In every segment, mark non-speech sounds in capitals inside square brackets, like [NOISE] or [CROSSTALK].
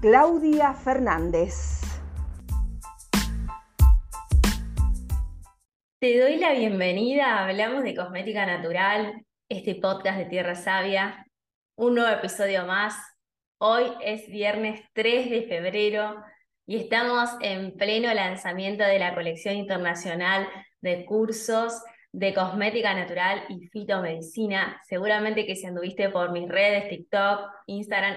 Claudia Fernández. Te doy la bienvenida, hablamos de cosmética natural, este podcast de Tierra Sabia, un nuevo episodio más. Hoy es viernes 3 de febrero y estamos en pleno lanzamiento de la colección internacional de cursos de cosmética natural y fitomedicina. Seguramente que si anduviste por mis redes, TikTok, Instagram,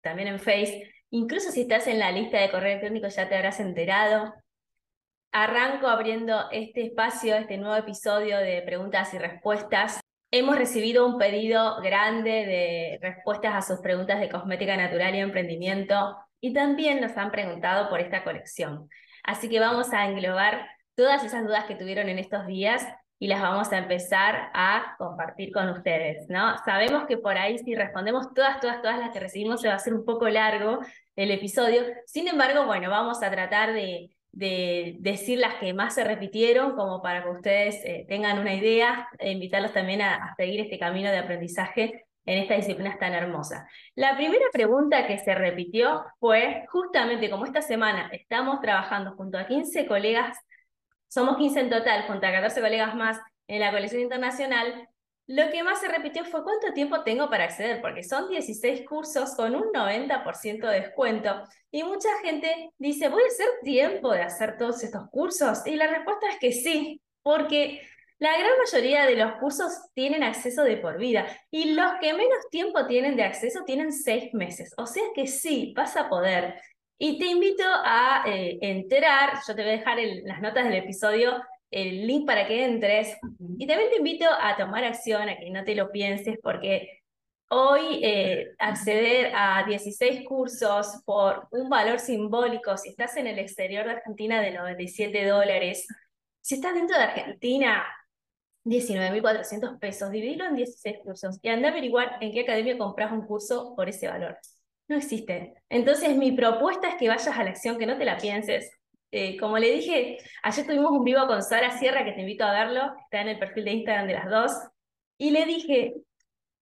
también en Facebook, Incluso si estás en la lista de correo electrónico ya te habrás enterado. Arranco abriendo este espacio, este nuevo episodio de preguntas y respuestas. Hemos recibido un pedido grande de respuestas a sus preguntas de cosmética natural y emprendimiento y también nos han preguntado por esta colección. Así que vamos a englobar todas esas dudas que tuvieron en estos días y las vamos a empezar a compartir con ustedes, ¿no? Sabemos que por ahí si respondemos todas, todas, todas las que recibimos se va a hacer un poco largo el episodio. Sin embargo, bueno, vamos a tratar de, decir las que más se repitieron como para que ustedes eh, tengan una idea e invitarlos también a, a seguir este camino de aprendizaje en esta disciplina tan hermosa. La primera pregunta que se repitió fue justamente como esta semana estamos trabajando junto a 15 colegas somos 15 en total, junto a 14 colegas más en la colección internacional, lo que más se repitió fue cuánto tiempo tengo para acceder, porque son 16 cursos con un 90% de descuento. Y mucha gente dice, ¿voy a hacer tiempo de hacer todos estos cursos? Y la respuesta es que sí, porque la gran mayoría de los cursos tienen acceso de por vida y los que menos tiempo tienen de acceso tienen seis meses. O sea que sí, vas a poder. Y te invito a eh, entrar, yo te voy a dejar las notas del episodio el link para que entres. Y también te invito a tomar acción, a que no te lo pienses, porque hoy eh, acceder a 16 cursos por un valor simbólico, si estás en el exterior de Argentina, de 97 dólares, si estás dentro de Argentina, 19.400 pesos, dividirlo en 16 cursos y anda a averiguar en qué academia compras un curso por ese valor. No existe. Entonces, mi propuesta es que vayas a la acción, que no te la pienses. Eh, como le dije, ayer tuvimos un vivo con Sara Sierra, que te invito a verlo, está en el perfil de Instagram de las dos, y le dije,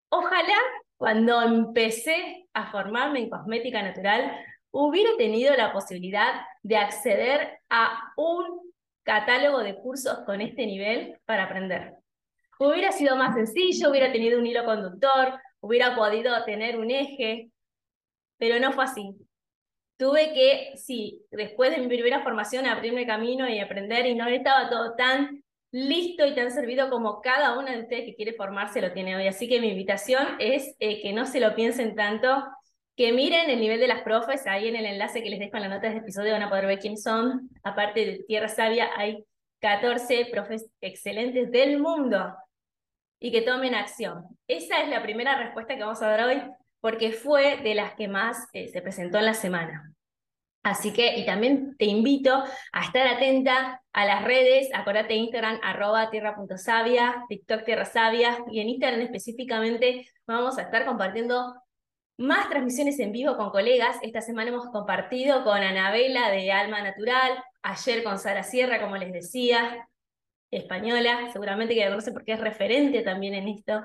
ojalá cuando empecé a formarme en cosmética natural, hubiera tenido la posibilidad de acceder a un catálogo de cursos con este nivel para aprender. Hubiera sido más sencillo, hubiera tenido un hilo conductor, hubiera podido tener un eje, pero no fue así. Tuve que, sí, después de mi primera formación, abrirme camino y aprender, y no estaba todo tan listo y tan servido como cada una de ustedes que quiere formarse lo tiene hoy. Así que mi invitación es eh, que no se lo piensen tanto, que miren el nivel de las profes, ahí en el enlace que les dejo en la nota de este episodio van a poder ver quiénes son. Aparte de Tierra Sabia, hay 14 profes excelentes del mundo y que tomen acción. Esa es la primera respuesta que vamos a dar hoy porque fue de las que más eh, se presentó en la semana. Así que, y también te invito a estar atenta a las redes, acordate Instagram, arroba tierra.savia, TikTok Tierra Sabia, y en Instagram específicamente vamos a estar compartiendo más transmisiones en vivo con colegas. Esta semana hemos compartido con Anabela de Alma Natural, ayer con Sara Sierra, como les decía, española, seguramente que la conoce porque es referente también en esto.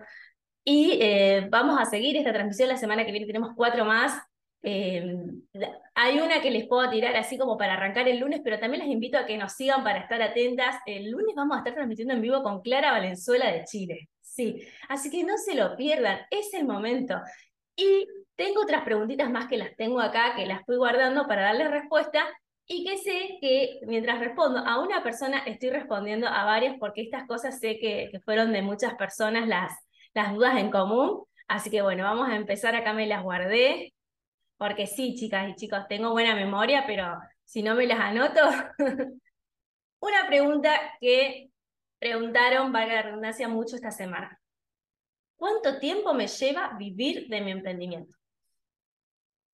Y eh, vamos a seguir esta transmisión la semana que viene, tenemos cuatro más. Eh, hay una que les puedo tirar así como para arrancar el lunes, pero también les invito a que nos sigan para estar atentas. El lunes vamos a estar transmitiendo en vivo con Clara Valenzuela de Chile. Sí, así que no se lo pierdan, es el momento. Y tengo otras preguntitas más que las tengo acá, que las fui guardando para darle respuesta y que sé que mientras respondo a una persona estoy respondiendo a varias porque estas cosas sé que, que fueron de muchas personas las, las dudas en común. Así que bueno, vamos a empezar. Acá me las guardé. Porque sí, chicas y chicos, tengo buena memoria, pero si no me las anoto. [LAUGHS] Una pregunta que preguntaron, valga la redundancia, mucho esta semana. ¿Cuánto tiempo me lleva vivir de mi emprendimiento?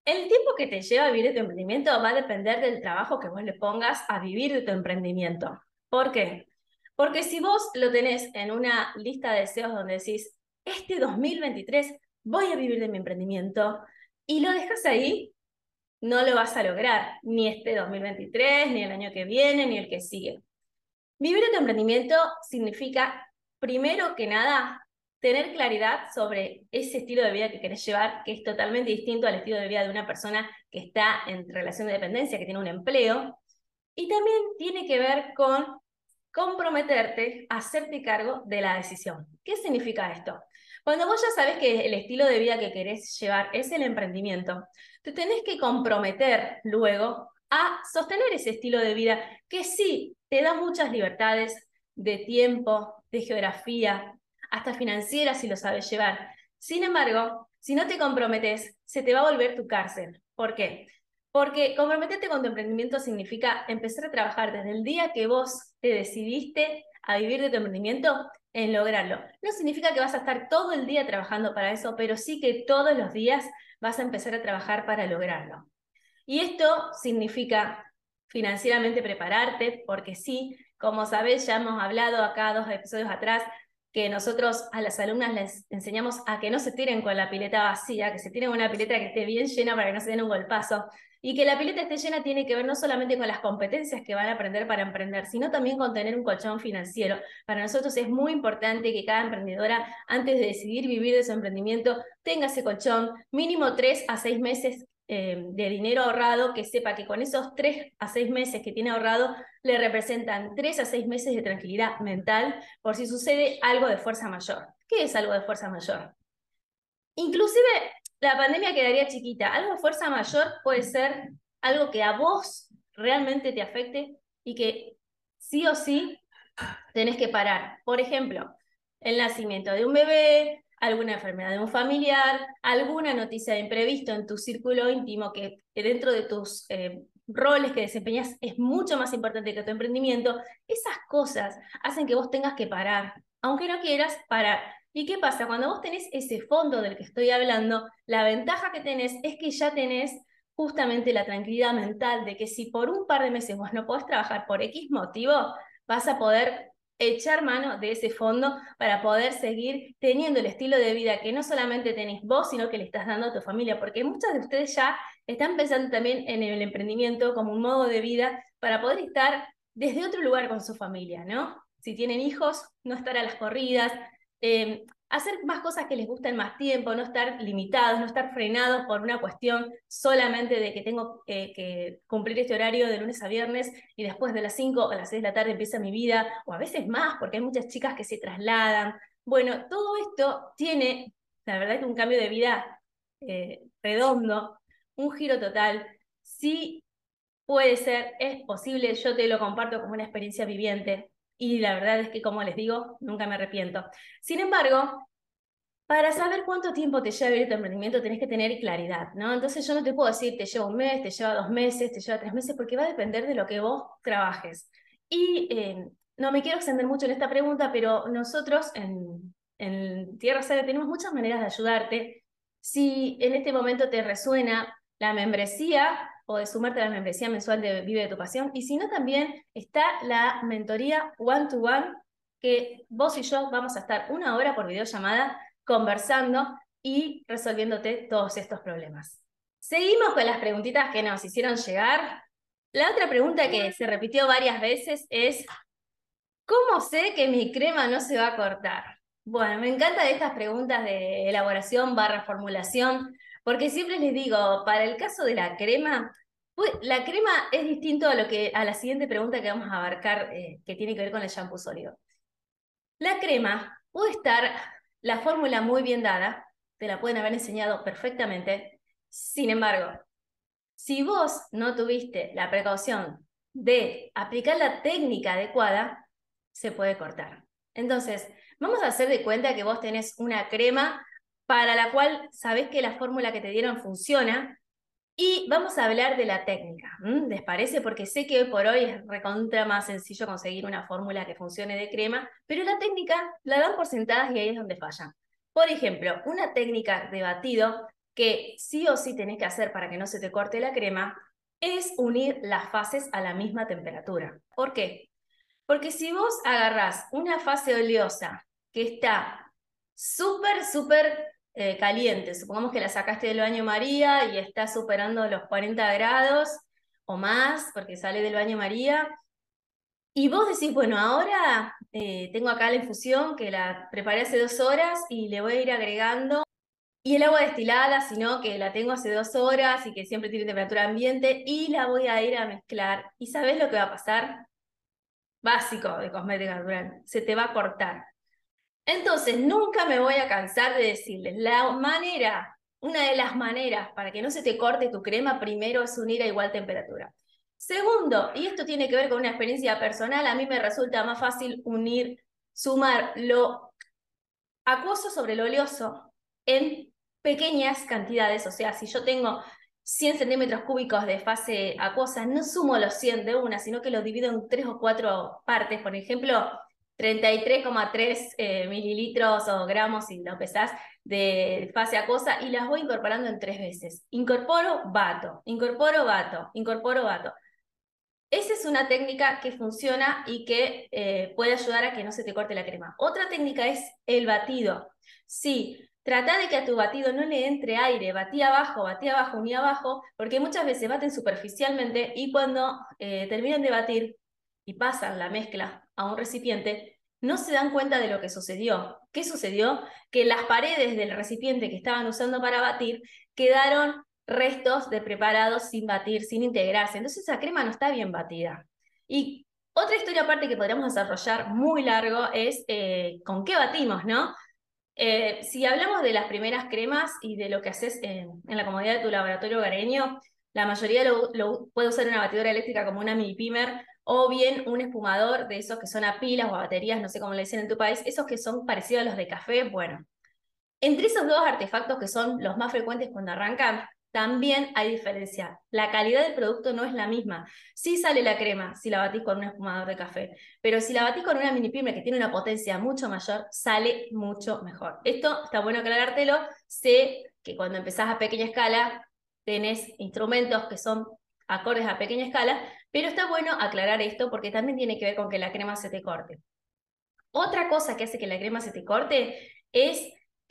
El tiempo que te lleva vivir de tu emprendimiento va a depender del trabajo que vos le pongas a vivir de tu emprendimiento. ¿Por qué? Porque si vos lo tenés en una lista de deseos donde decís, este 2023 voy a vivir de mi emprendimiento, y lo dejas ahí, no lo vas a lograr, ni este 2023, ni el año que viene, ni el que sigue. Vivir de tu emprendimiento significa, primero que nada, tener claridad sobre ese estilo de vida que querés llevar, que es totalmente distinto al estilo de vida de una persona que está en relación de dependencia, que tiene un empleo. Y también tiene que ver con comprometerte a hacerte cargo de la decisión. ¿Qué significa esto? Cuando vos ya sabes que el estilo de vida que querés llevar es el emprendimiento, te tenés que comprometer luego a sostener ese estilo de vida que sí te da muchas libertades de tiempo, de geografía, hasta financiera si lo sabes llevar. Sin embargo, si no te comprometes, se te va a volver tu cárcel. ¿Por qué? Porque comprometerte con tu emprendimiento significa empezar a trabajar desde el día que vos te decidiste a vivir de tu emprendimiento en lograrlo. No significa que vas a estar todo el día trabajando para eso, pero sí que todos los días vas a empezar a trabajar para lograrlo. Y esto significa financieramente prepararte, porque sí, como sabés, ya hemos hablado acá dos episodios atrás que nosotros a las alumnas les enseñamos a que no se tiren con la pileta vacía, que se tiren una pileta que esté bien llena para que no se den un golpazo. Y que la pileta esté llena tiene que ver no solamente con las competencias que van a aprender para emprender, sino también con tener un colchón financiero. Para nosotros es muy importante que cada emprendedora, antes de decidir vivir de su emprendimiento, tenga ese colchón mínimo tres a seis meses eh, de dinero ahorrado, que sepa que con esos tres a seis meses que tiene ahorrado, le representan tres a seis meses de tranquilidad mental por si sucede algo de fuerza mayor. ¿Qué es algo de fuerza mayor? Inclusive la pandemia quedaría chiquita. Algo de fuerza mayor puede ser algo que a vos realmente te afecte y que sí o sí tenés que parar. Por ejemplo, el nacimiento de un bebé, alguna enfermedad de un familiar, alguna noticia de imprevisto en tu círculo íntimo que dentro de tus eh, roles que desempeñas es mucho más importante que tu emprendimiento, esas cosas hacen que vos tengas que parar, aunque no quieras parar. ¿Y qué pasa? Cuando vos tenés ese fondo del que estoy hablando, la ventaja que tenés es que ya tenés justamente la tranquilidad mental de que si por un par de meses vos no podés trabajar por X motivo, vas a poder echar mano de ese fondo para poder seguir teniendo el estilo de vida que no solamente tenéis vos, sino que le estás dando a tu familia, porque muchas de ustedes ya están pensando también en el emprendimiento como un modo de vida para poder estar desde otro lugar con su familia, ¿no? Si tienen hijos, no estar a las corridas, eh, hacer más cosas que les gusten más tiempo, no estar limitados, no estar frenados por una cuestión solamente de que tengo que cumplir este horario de lunes a viernes y después de las 5 o las 6 de la tarde empieza mi vida, o a veces más, porque hay muchas chicas que se trasladan. Bueno, todo esto tiene, la verdad es un cambio de vida eh, redondo, un giro total. Sí puede ser, es posible, yo te lo comparto como una experiencia viviente, y la verdad es que, como les digo, nunca me arrepiento. Sin embargo, para saber cuánto tiempo te lleva vivir tu emprendimiento tenés que tener claridad, ¿no? Entonces yo no te puedo decir te lleva un mes, te lleva dos meses, te lleva tres meses, porque va a depender de lo que vos trabajes. Y eh, no me quiero extender mucho en esta pregunta, pero nosotros en, en Tierra Sede tenemos muchas maneras de ayudarte. Si en este momento te resuena la membresía, o de sumarte a la membresía mensual de Vive de tu Pasión. Y si no, también está la mentoría one-to-one, que vos y yo vamos a estar una hora por videollamada conversando y resolviéndote todos estos problemas. Seguimos con las preguntitas que nos hicieron llegar. La otra pregunta que se repitió varias veces es, ¿cómo sé que mi crema no se va a cortar? Bueno, me encantan estas preguntas de elaboración barra formulación, porque siempre les digo, para el caso de la crema, la crema es distinto a, lo que, a la siguiente pregunta que vamos a abarcar, eh, que tiene que ver con el shampoo sólido. La crema puede estar la fórmula muy bien dada, te la pueden haber enseñado perfectamente. Sin embargo, si vos no tuviste la precaución de aplicar la técnica adecuada, se puede cortar. Entonces, vamos a hacer de cuenta que vos tenés una crema para la cual sabés que la fórmula que te dieron funciona y vamos a hablar de la técnica, ¿les parece? Porque sé que hoy por hoy es recontra más sencillo conseguir una fórmula que funcione de crema, pero la técnica la dan por sentadas y ahí es donde fallan. Por ejemplo, una técnica de batido que sí o sí tenés que hacer para que no se te corte la crema es unir las fases a la misma temperatura. ¿Por qué? Porque si vos agarrás una fase oleosa que está súper, súper eh, caliente, supongamos que la sacaste del baño María y está superando los 40 grados o más, porque sale del baño María, y vos decís, bueno, ahora eh, tengo acá la infusión que la preparé hace dos horas y le voy a ir agregando y el agua destilada, sino que la tengo hace dos horas y que siempre tiene temperatura ambiente y la voy a ir a mezclar. ¿Y sabes lo que va a pasar? Básico de cosmética natural, se te va a cortar. Entonces, nunca me voy a cansar de decirles, la manera, una de las maneras para que no se te corte tu crema, primero es unir a igual temperatura. Segundo, y esto tiene que ver con una experiencia personal, a mí me resulta más fácil unir, sumar lo acuoso sobre lo oleoso en pequeñas cantidades, o sea, si yo tengo 100 centímetros cúbicos de fase acuosa, no sumo los 100 de una, sino que los divido en tres o cuatro partes. Por ejemplo, 33,3 eh, mililitros o gramos, si lo pesás, de fase acuosa y las voy incorporando en tres veces. Incorporo, bato, incorporo, bato, incorporo, bato. Esa es una técnica que funciona y que eh, puede ayudar a que no se te corte la crema. Otra técnica es el batido. Sí, Trata de que a tu batido no le entre aire, batí abajo, batí abajo, uní abajo, porque muchas veces baten superficialmente y cuando eh, terminan de batir pasan la mezcla a un recipiente, no se dan cuenta de lo que sucedió. ¿Qué sucedió? Que las paredes del recipiente que estaban usando para batir quedaron restos de preparados sin batir, sin integrarse. Entonces esa crema no está bien batida. Y otra historia aparte que podríamos desarrollar muy largo es eh, con qué batimos, ¿no? Eh, si hablamos de las primeras cremas y de lo que haces en, la comodidad de tu laboratorio hogareño, la mayoría lo, puede usar una batidora eléctrica como una mini pimer o bien un espumador de esos que son a pilas o a baterías, no sé cómo le dicen en tu país, esos que son parecidos a los de café, bueno. Entre esos dos artefactos que son los más frecuentes cuando arrancan, también hay diferencia. La calidad del producto no es la misma. Sí sale la crema si la batís con un espumador de café, pero si la batís con una mini pyme que tiene una potencia mucho mayor, sale mucho mejor. Esto está bueno aclarártelo. Sé que cuando empezás a pequeña escala tenés instrumentos que son acordes a pequeña escala, pero está bueno aclarar esto porque también tiene que ver con que la crema se te corte. Otra cosa que hace que la crema se te corte es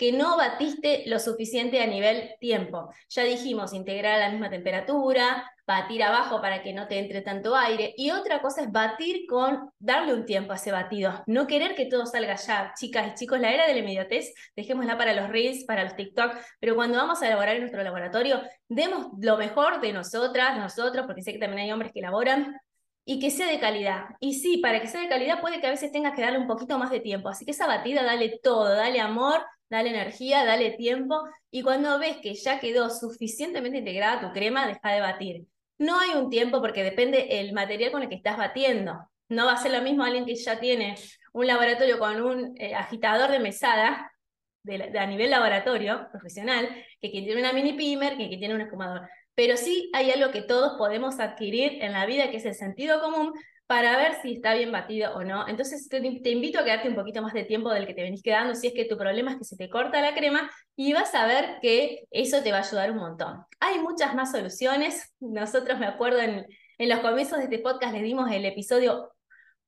que no batiste lo suficiente a nivel tiempo. Ya dijimos, integrar a la misma temperatura, batir abajo para que no te entre tanto aire. Y otra cosa es batir con, darle un tiempo a ese batido, no querer que todo salga ya. Chicas y chicos, la era de la inmediatez, dejémosla para los Reels, para los TikTok, pero cuando vamos a elaborar en nuestro laboratorio, demos lo mejor de nosotras, nosotros, porque sé que también hay hombres que elaboran, y que sea de calidad. Y sí, para que sea de calidad puede que a veces tengas que darle un poquito más de tiempo. Así que esa batida, dale todo, dale amor, dale energía, dale tiempo, y cuando ves que ya quedó suficientemente integrada tu crema, deja de batir. No hay un tiempo porque depende el material con el que estás batiendo. No va a ser lo mismo alguien que ya tiene un laboratorio con un eh, agitador de mesada a nivel laboratorio profesional, que quien tiene una mini pimer, que quien tiene un espumador. Pero sí hay algo que todos podemos adquirir en la vida, que es el sentido común, para ver si está bien batido o no. Entonces te, invito a quedarte un poquito más de tiempo del que te venís quedando, si es que tu problema es que se te corta la crema y vas a ver que eso te va a ayudar un montón. Hay muchas más soluciones. Nosotros me acuerdo en, en los comienzos de este podcast les dimos el episodio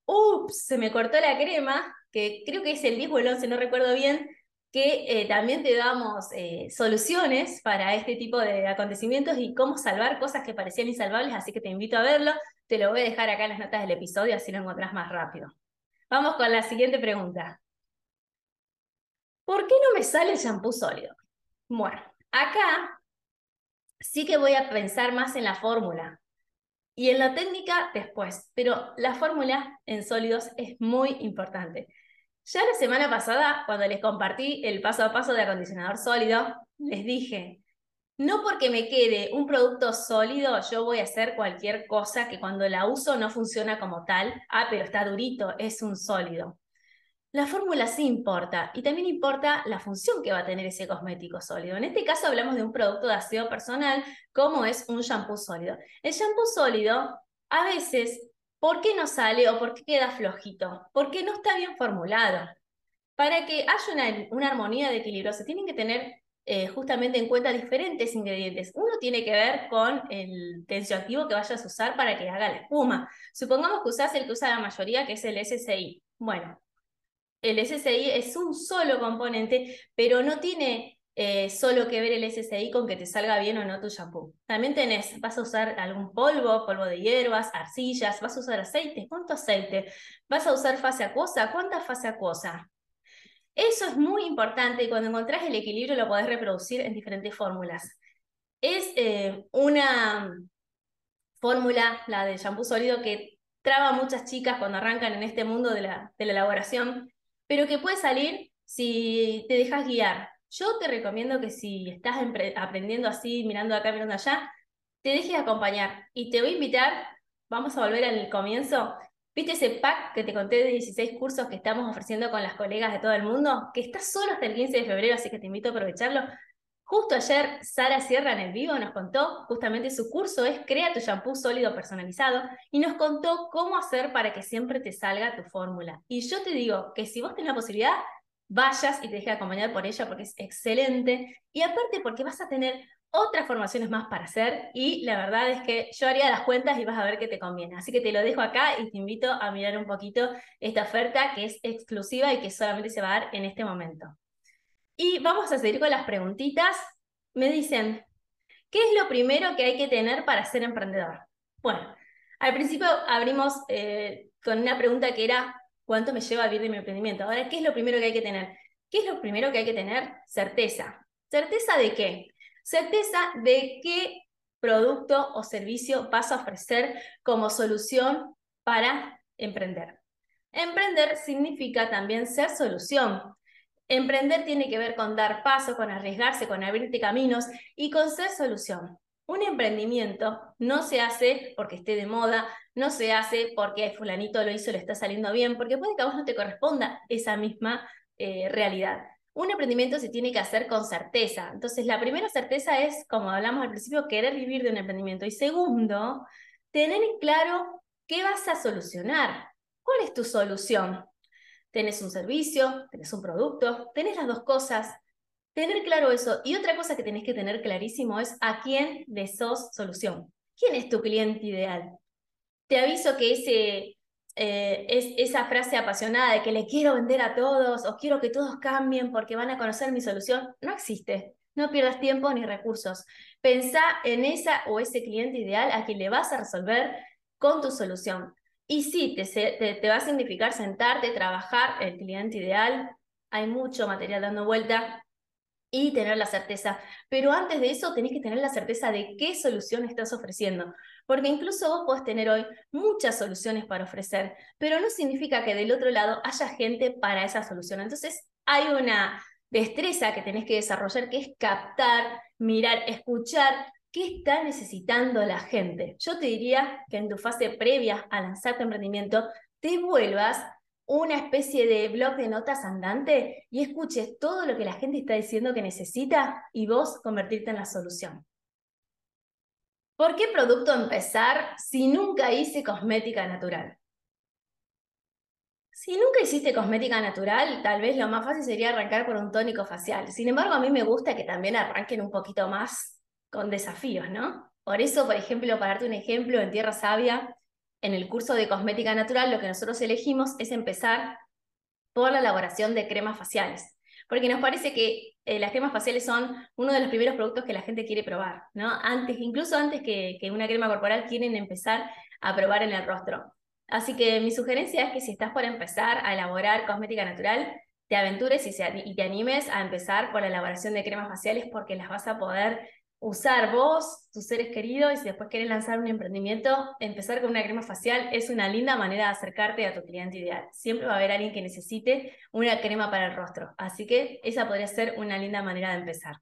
Ups, se me cortó la crema, que creo que es el 10 o el 11, no recuerdo bien, que eh, también te damos eh, soluciones para este tipo de acontecimientos y cómo salvar cosas que parecían insalvables, así que te invito a verlo. Te lo voy a dejar acá en las notas del episodio, así lo encontrás más rápido. Vamos con la siguiente pregunta. ¿Por qué no me sale el shampoo sólido? Bueno, acá sí que voy a pensar más en la fórmula y en la técnica después, pero la fórmula en sólidos es muy importante. Ya la semana pasada, cuando les compartí el paso a paso de acondicionador sólido, les dije, no porque me quede un producto sólido, yo voy a hacer cualquier cosa que cuando la uso no funciona como tal. Ah, pero está durito, es un sólido. La fórmula sí importa y también importa la función que va a tener ese cosmético sólido. En este caso hablamos de un producto de aseo personal como es un shampoo sólido. El shampoo sólido a veces, ¿por qué no sale o por qué queda flojito? Porque no está bien formulado. Para que haya una, una armonía de equilibrio se tienen que tener eh, justamente en cuenta diferentes ingredientes. Uno tiene que ver con el tensioactivo que vayas a usar para que haga la espuma. Supongamos que usas el que usa la mayoría, que es el SSI. Bueno, el SSI es un solo componente, pero no tiene eh, solo que ver el SSI con que te salga bien o no tu shampoo. También tenés, vas a usar algún polvo, polvo de hierbas, arcillas, vas a usar aceite, ¿cuánto aceite? Vas a usar fase acuosa, ¿cuánta fase acuosa? Eso es muy importante y cuando encontrás el equilibrio lo podés reproducir en diferentes fórmulas. Es eh, una fórmula, la del shampoo sólido, que traba muchas chicas cuando arrancan en este mundo de la, de la elaboración, pero que puede salir si te dejas guiar. Yo te recomiendo que si estás aprendiendo así, mirando acá, mirando allá, te dejes acompañar. Y te voy a invitar, vamos a volver al comienzo, ¿Viste ese pack que te conté de 16 cursos que estamos ofreciendo con las colegas de todo el mundo? Que está solo hasta el 15 de febrero, así que te invito a aprovecharlo. Justo ayer Sara Sierra en el vivo nos contó justamente su curso es Crea tu shampoo sólido personalizado y nos contó cómo hacer para que siempre te salga tu fórmula. Y yo te digo que si vos tenés la posibilidad, vayas y te dejes acompañar por ella porque es excelente y aparte porque vas a tener otras formaciones más para hacer y la verdad es que yo haría las cuentas y vas a ver que te conviene. Así que te lo dejo acá y te invito a mirar un poquito esta oferta que es exclusiva y que solamente se va a dar en este momento. Y vamos a seguir con las preguntitas. Me dicen, ¿qué es lo primero que hay que tener para ser emprendedor? Bueno, al principio abrimos eh, con una pregunta que era, ¿cuánto me lleva a vivir de mi emprendimiento? Ahora, ¿qué es lo primero que hay que tener? ¿Qué es lo primero que hay que tener? Certeza. ¿Certeza de qué? Certeza de qué producto o servicio vas a ofrecer como solución para emprender. Emprender significa también ser solución. Emprender tiene que ver con dar paso, con arriesgarse, con abrirte caminos y con ser solución. Un emprendimiento no se hace porque esté de moda, no se hace porque fulanito lo hizo, le está saliendo bien, porque puede que a vos no te corresponda esa misma eh, realidad un emprendimiento se tiene que hacer con certeza. Entonces, la primera certeza es, como hablamos al principio, querer vivir de un emprendimiento. Y segundo, tener claro qué vas a solucionar. ¿Cuál es tu solución? ¿Tenés un servicio? ¿Tenés un producto? ¿Tenés las dos cosas? Tener claro eso. Y otra cosa que tenés que tener clarísimo es a quién le sos solución. ¿Quién es tu cliente ideal? Te aviso que ese eh, es esa frase apasionada de que le quiero vender a todos o quiero que todos cambien porque van a conocer mi solución, no existe. No pierdas tiempo ni recursos. Pensá en esa o ese cliente ideal a quien le vas a resolver con tu solución. Y sí, te, te, te va a significar sentarte, trabajar el cliente ideal. Hay mucho material dando vuelta y tener la certeza. Pero antes de eso, tenés que tener la certeza de qué solución estás ofreciendo. Porque incluso vos podés tener hoy muchas soluciones para ofrecer, pero no significa que del otro lado haya gente para esa solución. Entonces, hay una destreza que tenés que desarrollar que es captar, mirar, escuchar qué está necesitando la gente. Yo te diría que en tu fase previa a lanzar tu emprendimiento, te vuelvas una especie de blog de notas andante y escuches todo lo que la gente está diciendo que necesita y vos convertirte en la solución. ¿Por qué producto empezar si nunca hice cosmética natural? Si nunca hiciste cosmética natural, tal vez lo más fácil sería arrancar por un tónico facial. Sin embargo, a mí me gusta que también arranquen un poquito más con desafíos, ¿no? Por eso, por ejemplo, para darte un ejemplo, en Tierra Sabia, en el curso de cosmética natural, lo que nosotros elegimos es empezar por la elaboración de cremas faciales porque nos parece que eh, las cremas faciales son uno de los primeros productos que la gente quiere probar, ¿no? Antes, incluso antes que, una crema corporal, quieren empezar a probar en el rostro. Así que mi sugerencia es que si estás por empezar a elaborar cosmética natural, te aventures y, y te animes a empezar por la elaboración de cremas faciales porque las vas a poder usar vos, tus seres queridos, y si después quieres lanzar un emprendimiento, empezar con una crema facial es una linda manera de acercarte a tu cliente ideal. Siempre va a haber alguien que necesite una crema para el rostro, así que esa podría ser una linda manera de empezar.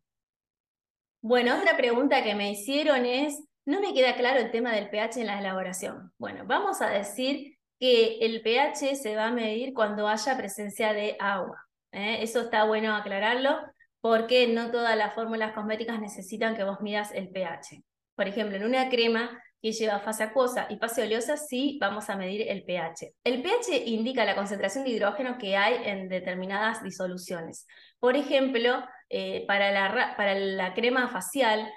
Bueno, otra pregunta que me hicieron es, no me queda claro el tema del pH en la elaboración. Bueno, vamos a decir que el pH se va a medir cuando haya presencia de agua. ¿eh? Eso está bueno aclararlo porque no todas las fórmulas cosméticas necesitan que vos midas el pH. Por ejemplo, en una crema que lleva fase acuosa y fase oleosa, sí vamos a medir el pH. El pH indica la concentración de hidrógeno que hay en determinadas disoluciones. Por ejemplo, eh, para, la, crema facial,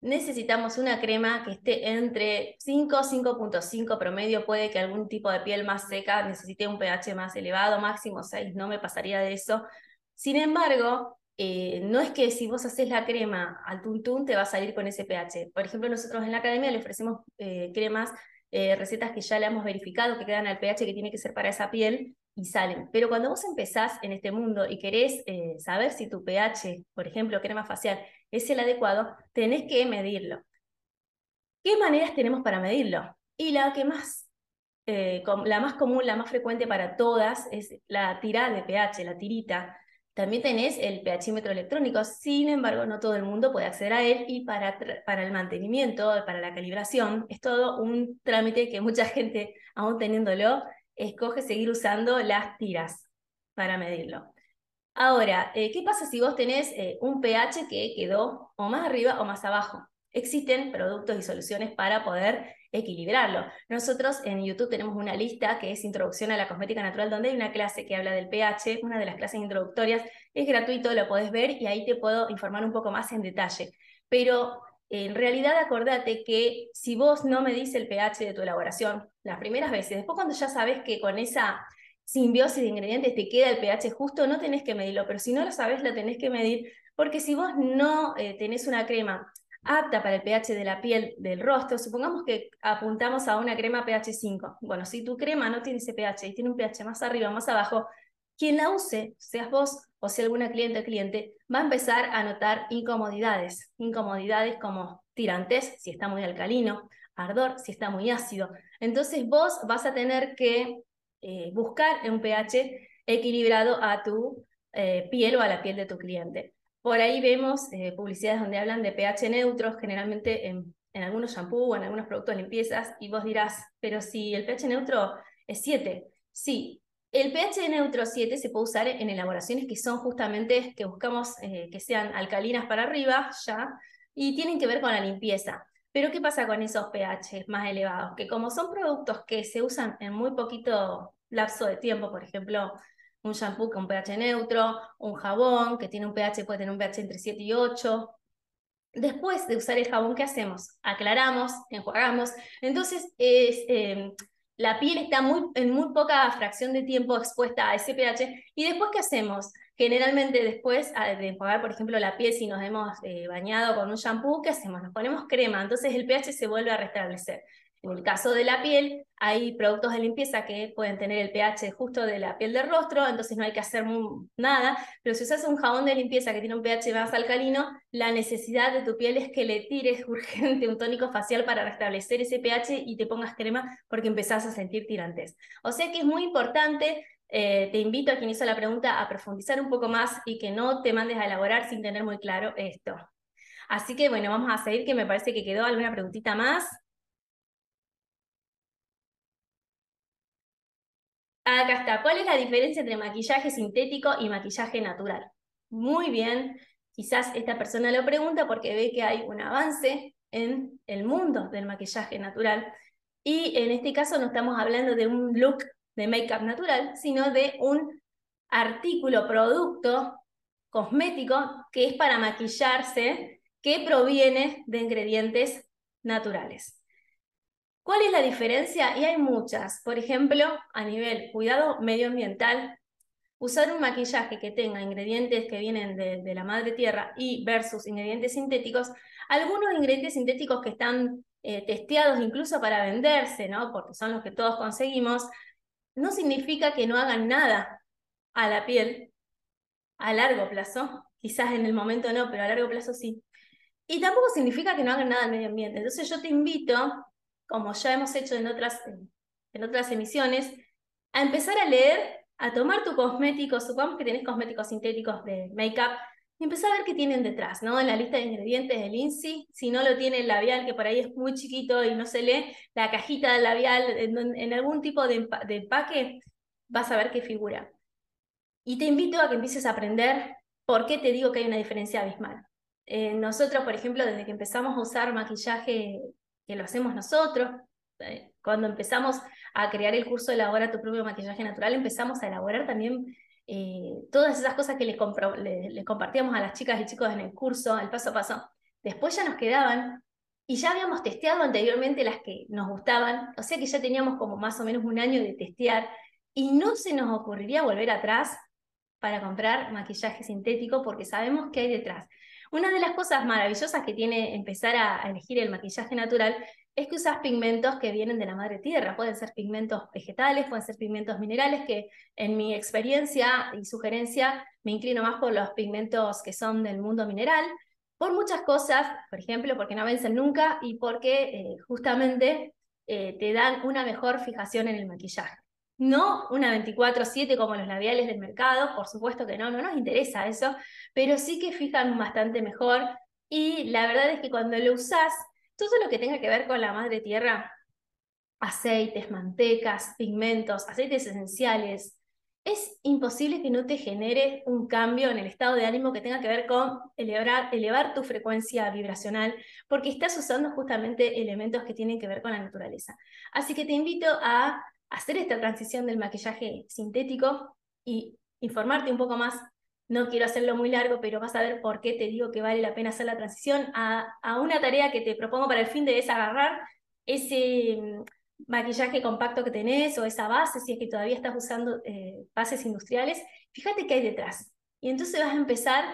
necesitamos una crema que esté entre 5 5.5 promedio, puede que algún tipo de piel más seca necesite un pH más elevado, máximo 6, no me pasaría de eso. Sin embargo, eh, no es que si vos haces la crema al tuntún te va a salir con ese pH. Por ejemplo, nosotros en la academia le ofrecemos eh, cremas, eh, recetas que ya le hemos verificado que quedan al pH que tiene que ser para esa piel y salen. Pero cuando vos empezás en este mundo y querés saber si tu pH, por ejemplo, crema facial, es el adecuado, tenés que medirlo. ¿Qué maneras tenemos para medirlo? Y la que más, la más común, la más frecuente para todas es la tirada de pH, la tirita también tenés el pHímetro electrónico, sin embargo, no todo el mundo puede acceder a él y para, para el mantenimiento, para la calibración, es todo un trámite que mucha [LAUGHS] gente, aún teniéndolo, escoge seguir usando las tiras para medirlo. Ahora, eh, ¿qué pasa si vos tenés eh, un pH que quedó o más arriba o más abajo? Existen productos y soluciones para poder equilibrarlo. Nosotros en YouTube tenemos una lista que es Introducción a la Cosmética Natural, donde hay una clase que habla del pH, una de las clases introductorias, es gratuito, lo podés ver y ahí te puedo informar un poco más en detalle. Pero en realidad acordate que si vos no medís el pH de tu elaboración las primeras veces, después cuando ya sabes que con esa simbiosis de ingredientes te queda el pH justo, no tenés que medirlo, pero si no lo sabes, lo tenés que medir, porque si vos no eh, tenés una crema apta para el pH de la piel del rostro, supongamos que apuntamos a una crema pH 5. Bueno, si tu crema no tiene ese pH y tiene un pH más arriba, más abajo, quien la use, seas vos o sea alguna cliente o cliente, va a empezar a notar incomodidades. Incomodidades como tirantes, si está muy alcalino, ardor, si está muy ácido. Entonces vos vas a tener que eh, buscar un pH equilibrado a tu eh, piel o a la piel de tu cliente. Por ahí vemos eh, publicidades donde hablan de pH neutros, generalmente en, algunos shampoos o en algunos productos de limpiezas, y vos dirás, pero si el pH neutro es 7, sí, el pH neutro 7 se puede usar en elaboraciones que son justamente que buscamos eh, que sean alcalinas para arriba, ya, y tienen que ver con la limpieza. Pero ¿qué pasa con esos pH más elevados? Que como son productos que se usan en muy poquito lapso de tiempo, por ejemplo, un shampoo con pH neutro, un jabón que tiene un pH, puede tener un pH entre 7 y 8. Después de usar el jabón, ¿qué hacemos? Aclaramos, enjuagamos. Entonces, es, em, la piel está muy, en muy poca fracción de tiempo expuesta a ese pH. ¿Y después qué hacemos? Generalmente después de enjuagar, por ejemplo, la piel, si nos hemos eh, bañado con un shampoo, ¿qué hacemos? Nos ponemos crema, entonces el pH se vuelve a restablecer. En el caso de la piel, hay productos de limpieza que pueden tener el pH justo de la piel del rostro, entonces no hay que hacer nada, pero si usas un jabón de limpieza que tiene un pH más alcalino, la necesidad de tu piel es que le tires [LAUGHS] urgente un tónico facial para restablecer ese pH y te pongas crema porque empezás a sentir tirantes. O sea que es muy importante eh, te invito a quien hizo la pregunta a profundizar un poco más y que no te mandes a elaborar sin tener muy claro esto. Así que bueno, vamos a seguir, que me parece que quedó alguna preguntita más. Acá está. ¿Cuál es la diferencia entre maquillaje sintético y maquillaje natural? Muy bien. Quizás esta persona lo pregunta porque ve que hay un avance en el mundo del maquillaje natural. Y en este caso no estamos hablando de un look de make-up natural, sino de un artículo, producto cosmético que es para maquillarse, que proviene de ingredientes naturales. ¿Cuál es la diferencia? Y hay muchas. Por ejemplo, a nivel cuidado medioambiental, usar un maquillaje que tenga ingredientes que vienen de, la madre tierra y versus ingredientes sintéticos, algunos ingredientes sintéticos que están eh, testeados incluso para venderse, ¿no? porque son los que todos conseguimos, no significa que no hagan nada a la piel a largo plazo, quizás en el momento no, pero a largo plazo sí. Y tampoco significa que no hagan nada al medio ambiente. Entonces yo te invito como ya hemos hecho en otras, en otras emisiones, a empezar a leer, a tomar tu cosmético, supongamos que tenés cosméticos sintéticos de make-up, y empezar a ver qué tienen detrás, ¿no? En la lista de ingredientes del INSI, si no lo tiene el labial, que por ahí es muy chiquito y no se lee, la cajita del labial, en, algún tipo de, empaque, vas a ver qué figura. Y te invito a que empieces a aprender por qué te digo que hay una diferencia abismal. Eh, nosotros, por ejemplo, desde que empezamos a usar maquillaje que lo hacemos nosotros. Eh, cuando empezamos a crear el curso de Elabora tu propio maquillaje natural, empezamos a elaborar también eh, todas esas cosas que les, compartíamos a las chicas y chicos en el curso, el paso a paso, después ya nos quedaban y ya habíamos testeado anteriormente las que nos gustaban, o sea que ya teníamos como más o menos un año de testear y no se nos ocurriría volver atrás para comprar maquillaje sintético porque sabemos qué hay detrás. Una de las cosas maravillosas que tiene empezar a elegir el maquillaje natural es que usas pigmentos que vienen de la madre tierra. Pueden ser pigmentos vegetales, pueden ser pigmentos minerales, que en mi experiencia y sugerencia me inclino más por los pigmentos que son del mundo mineral, por muchas cosas, por ejemplo, porque no vencen nunca y porque eh, justamente eh, te dan una mejor fijación en el maquillaje. No una 24/7 como los labiales del mercado, por supuesto que no, no nos interesa eso, pero sí que fijan bastante mejor y la verdad es que cuando lo usas todo lo que tenga que ver con la madre tierra, aceites, mantecas, pigmentos, aceites esenciales, es imposible que no te genere un cambio en el estado de ánimo que tenga que ver con elevar, elevar, tu frecuencia vibracional, porque estás usando justamente elementos que tienen que ver con la naturaleza. Así que te invito a hacer esta transición del maquillaje sintético y informarte un poco más no quiero hacerlo muy largo, pero vas a ver por qué te digo que vale la pena hacer la transición a, una tarea que te propongo para el fin de es agarrar ese mm, maquillaje compacto que tenés o esa base, si es que todavía estás usando eh, bases industriales, fíjate qué hay detrás. Y entonces vas a empezar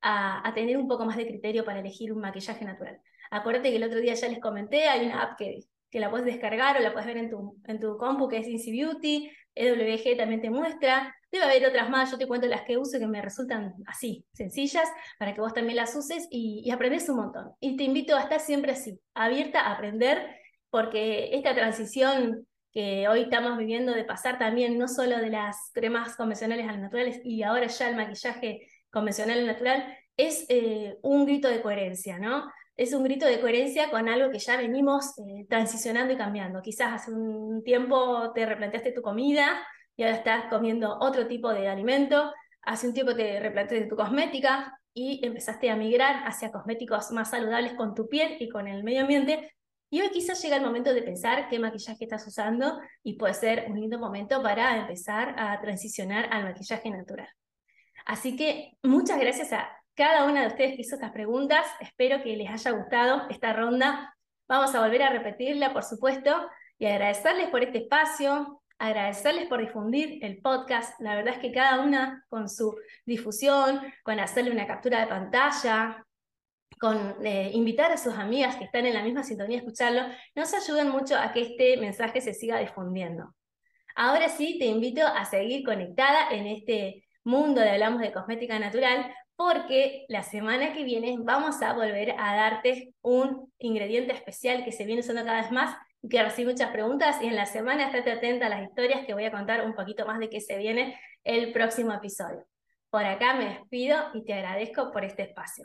a, tener un poco más de criterio para elegir un maquillaje natural. Acuérdate que el otro día ya les comenté, hay una app que, que la puedes descargar o la puedes ver en tu, en tu compu que es Easy Beauty, EWG también te muestra, Debe haber otras más, yo te cuento las que uso que me resultan así, sencillas, para que vos también las uses y, y aprendes un montón. Y te invito a estar siempre así, abierta a aprender, porque esta transición que hoy estamos viviendo de pasar también no solo de las cremas convencionales a las naturales y ahora ya el maquillaje convencional y natural, es eh, un grito de coherencia, ¿no? Es un grito de coherencia con algo que ya venimos eh, transicionando y cambiando. Quizás hace un tiempo te replanteaste tu comida y ahora estás comiendo otro tipo de alimento, hace un tiempo te replanteaste tu cosmética y empezaste a migrar hacia cosméticos más saludables con tu piel y con el medio ambiente. Y hoy quizás llega el momento de pensar qué maquillaje estás usando y puede ser un lindo momento para empezar a transicionar al maquillaje natural. Así que muchas gracias a cada una de ustedes hizo estas preguntas. Espero que les haya gustado esta ronda. Vamos a volver a repetirla, por supuesto, y agradecerles por este espacio, agradecerles por difundir el podcast. La verdad es que cada una con su difusión, con hacerle una captura de pantalla, con eh, invitar a sus amigas que están en la misma sintonía a escucharlo, nos ayudan mucho a que este mensaje se siga difundiendo. Ahora sí, te invito a seguir conectada en este mundo de Hablamos de Cosmética Natural, porque la semana que viene vamos a volver a darte un ingrediente especial que se viene usando cada vez más que recibí muchas preguntas y en la semana estate atenta a las historias que voy a contar un poquito más de qué se viene el próximo episodio. Por acá me despido y te agradezco por este espacio.